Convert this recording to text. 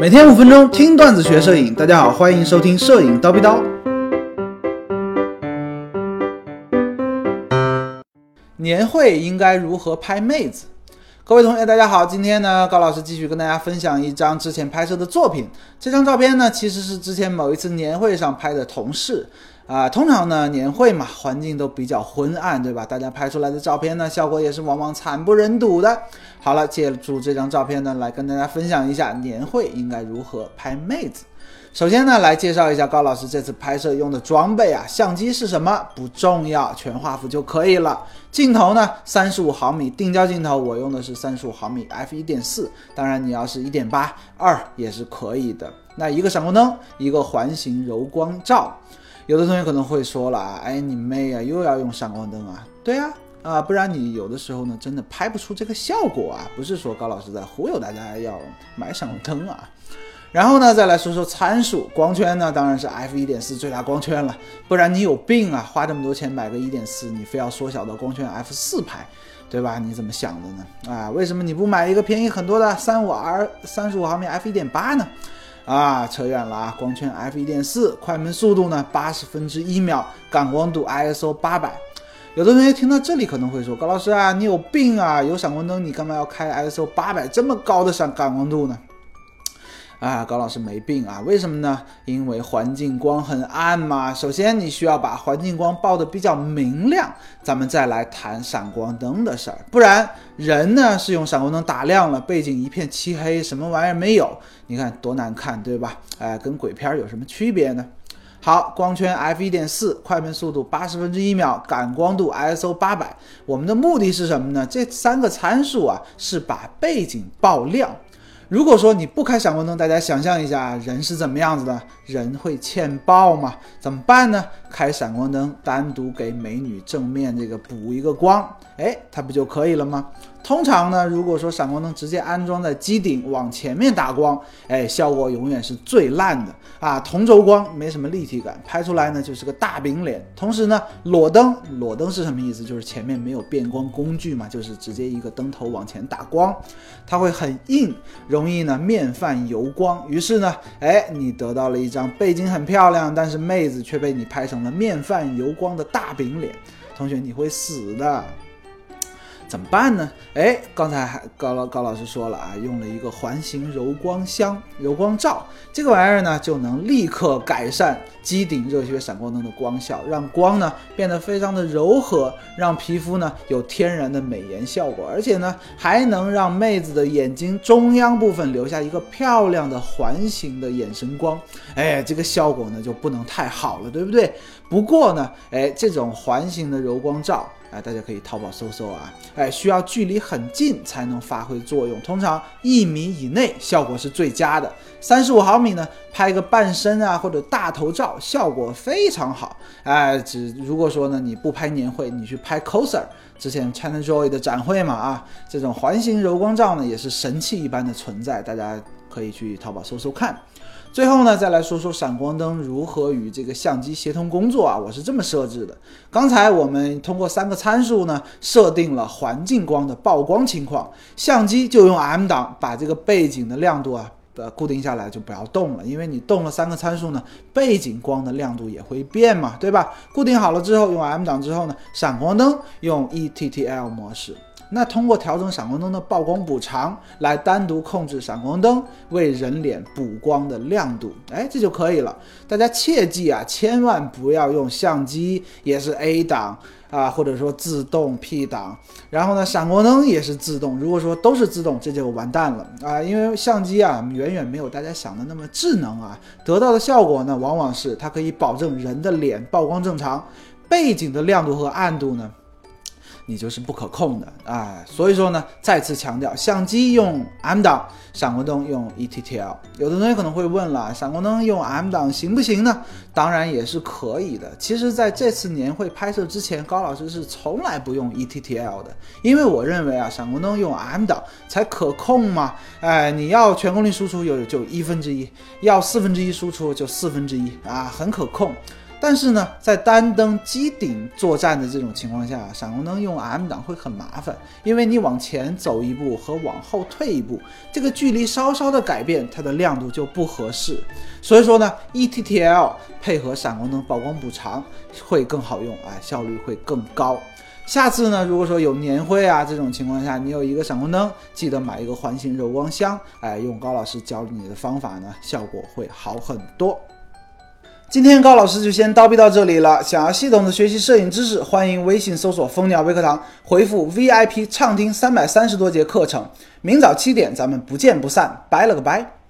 每天五分钟听段子学摄影，大家好，欢迎收听摄影叨逼叨。年会应该如何拍妹子？各位同学，大家好，今天呢，高老师继续跟大家分享一张之前拍摄的作品。这张照片呢，其实是之前某一次年会上拍的同事。啊，通常呢，年会嘛，环境都比较昏暗，对吧？大家拍出来的照片呢，效果也是往往惨不忍睹的。好了，借助这张照片呢，来跟大家分享一下年会应该如何拍妹子。首先呢，来介绍一下高老师这次拍摄用的装备啊，相机是什么不重要，全画幅就可以了。镜头呢，三十五毫米定焦镜头，我用的是三十五毫米 f 一点四，当然你要是一点八二也是可以的。那一个闪光灯，一个环形柔光罩。有的同学可能会说了啊，哎，你妹啊，又要用闪光灯啊？对啊，啊，不然你有的时候呢，真的拍不出这个效果啊。不是说高老师在忽悠大家要买闪光灯啊。然后呢，再来说说参数，光圈呢，当然是 f 一点四最大光圈了，不然你有病啊？花这么多钱买个一点四，你非要缩小到光圈 f 四拍，对吧？你怎么想的呢？啊，为什么你不买一个便宜很多的三五 R 三十五毫米 f 一点八呢？啊，扯远了啊！光圈 f 一点四，快门速度呢八十分之一秒，感光度 ISO 八百。有的同学听到这里可能会说：“高老师啊，你有病啊！有闪光灯，你干嘛要开 ISO 八百这么高的闪感光度呢？”啊，高老师没病啊，为什么呢？因为环境光很暗嘛。首先你需要把环境光报的比较明亮，咱们再来谈闪光灯的事儿。不然人呢是用闪光灯打亮了，背景一片漆黑，什么玩意儿没有？你看多难看，对吧？哎，跟鬼片有什么区别呢？好，光圈 f 一点四，快门速度八十分之一秒，感光度 ISO 八百。我们的目的是什么呢？这三个参数啊，是把背景爆亮。如果说你不开闪光灯，大家想象一下，人是怎么样子的？人会欠爆吗？怎么办呢？开闪光灯，单独给美女正面这个补一个光，哎，它不就可以了吗？通常呢，如果说闪光灯直接安装在机顶往前面打光，哎，效果永远是最烂的啊！同轴光没什么立体感，拍出来呢就是个大饼脸。同时呢，裸灯，裸灯是什么意思？就是前面没有变光工具嘛，就是直接一个灯头往前打光，它会很硬，容易呢面泛油光。于是呢，哎，你得到了一张背景很漂亮，但是妹子却被你拍成了面泛油光的大饼脸。同学，你会死的。怎么办呢？哎，刚才还高老高老师说了啊，用了一个环形柔光箱、柔光罩，这个玩意儿呢，就能立刻改善机顶热血闪光灯的光效，让光呢变得非常的柔和，让皮肤呢有天然的美颜效果，而且呢还能让妹子的眼睛中央部分留下一个漂亮的环形的眼神光。哎，这个效果呢就不能太好了，对不对？不过呢，哎，这种环形的柔光罩。哎，大家可以淘宝搜搜啊！哎，需要距离很近才能发挥作用，通常一米以内效果是最佳的。三十五毫米呢，拍个半身啊或者大头照，效果非常好。哎，只如果说呢你不拍年会，你去拍 coser，之前 ChinaJoy 的展会嘛啊，这种环形柔光罩呢也是神器一般的存在，大家可以去淘宝搜搜看。最后呢，再来说说闪光灯如何与这个相机协同工作啊？我是这么设置的。刚才我们通过三个参数呢，设定了环境光的曝光情况，相机就用 M 档把这个背景的亮度啊，呃，固定下来，就不要动了，因为你动了三个参数呢，背景光的亮度也会变嘛，对吧？固定好了之后，用 M 档之后呢，闪光灯用 ETTL 模式。那通过调整闪光灯的曝光补偿，来单独控制闪光灯为人脸补光的亮度，哎，这就可以了。大家切记啊，千万不要用相机也是 A 档啊，或者说自动 P 档，然后呢，闪光灯也是自动。如果说都是自动，这就完蛋了啊，因为相机啊远远没有大家想的那么智能啊，得到的效果呢，往往是它可以保证人的脸曝光正常，背景的亮度和暗度呢。你就是不可控的啊，所以说呢，再次强调，相机用 M 档，闪光灯用 ETTL。有的同学可能会问了，闪光灯用 M 档行不行呢？当然也是可以的。其实在这次年会拍摄之前，高老师是从来不用 ETTL 的，因为我认为啊，闪光灯用 M 档才可控嘛。哎，你要全功率输出有就一分之一，要四分之一输出就四分之一啊，很可控。但是呢，在单灯机顶作战的这种情况下，闪光灯用 M 档会很麻烦，因为你往前走一步和往后退一步，这个距离稍稍的改变，它的亮度就不合适。所以说呢，ETTL 配合闪光灯曝光补偿会更好用，哎，效率会更高。下次呢，如果说有年会啊这种情况下，你有一个闪光灯，记得买一个环形柔光箱，哎，用高老师教你的方法呢，效果会好很多。今天高老师就先叨逼到这里了。想要系统的学习摄影知识，欢迎微信搜索蜂鸟微课堂，回复 VIP 畅听三百三十多节课程。明早七点，咱们不见不散。拜了个拜。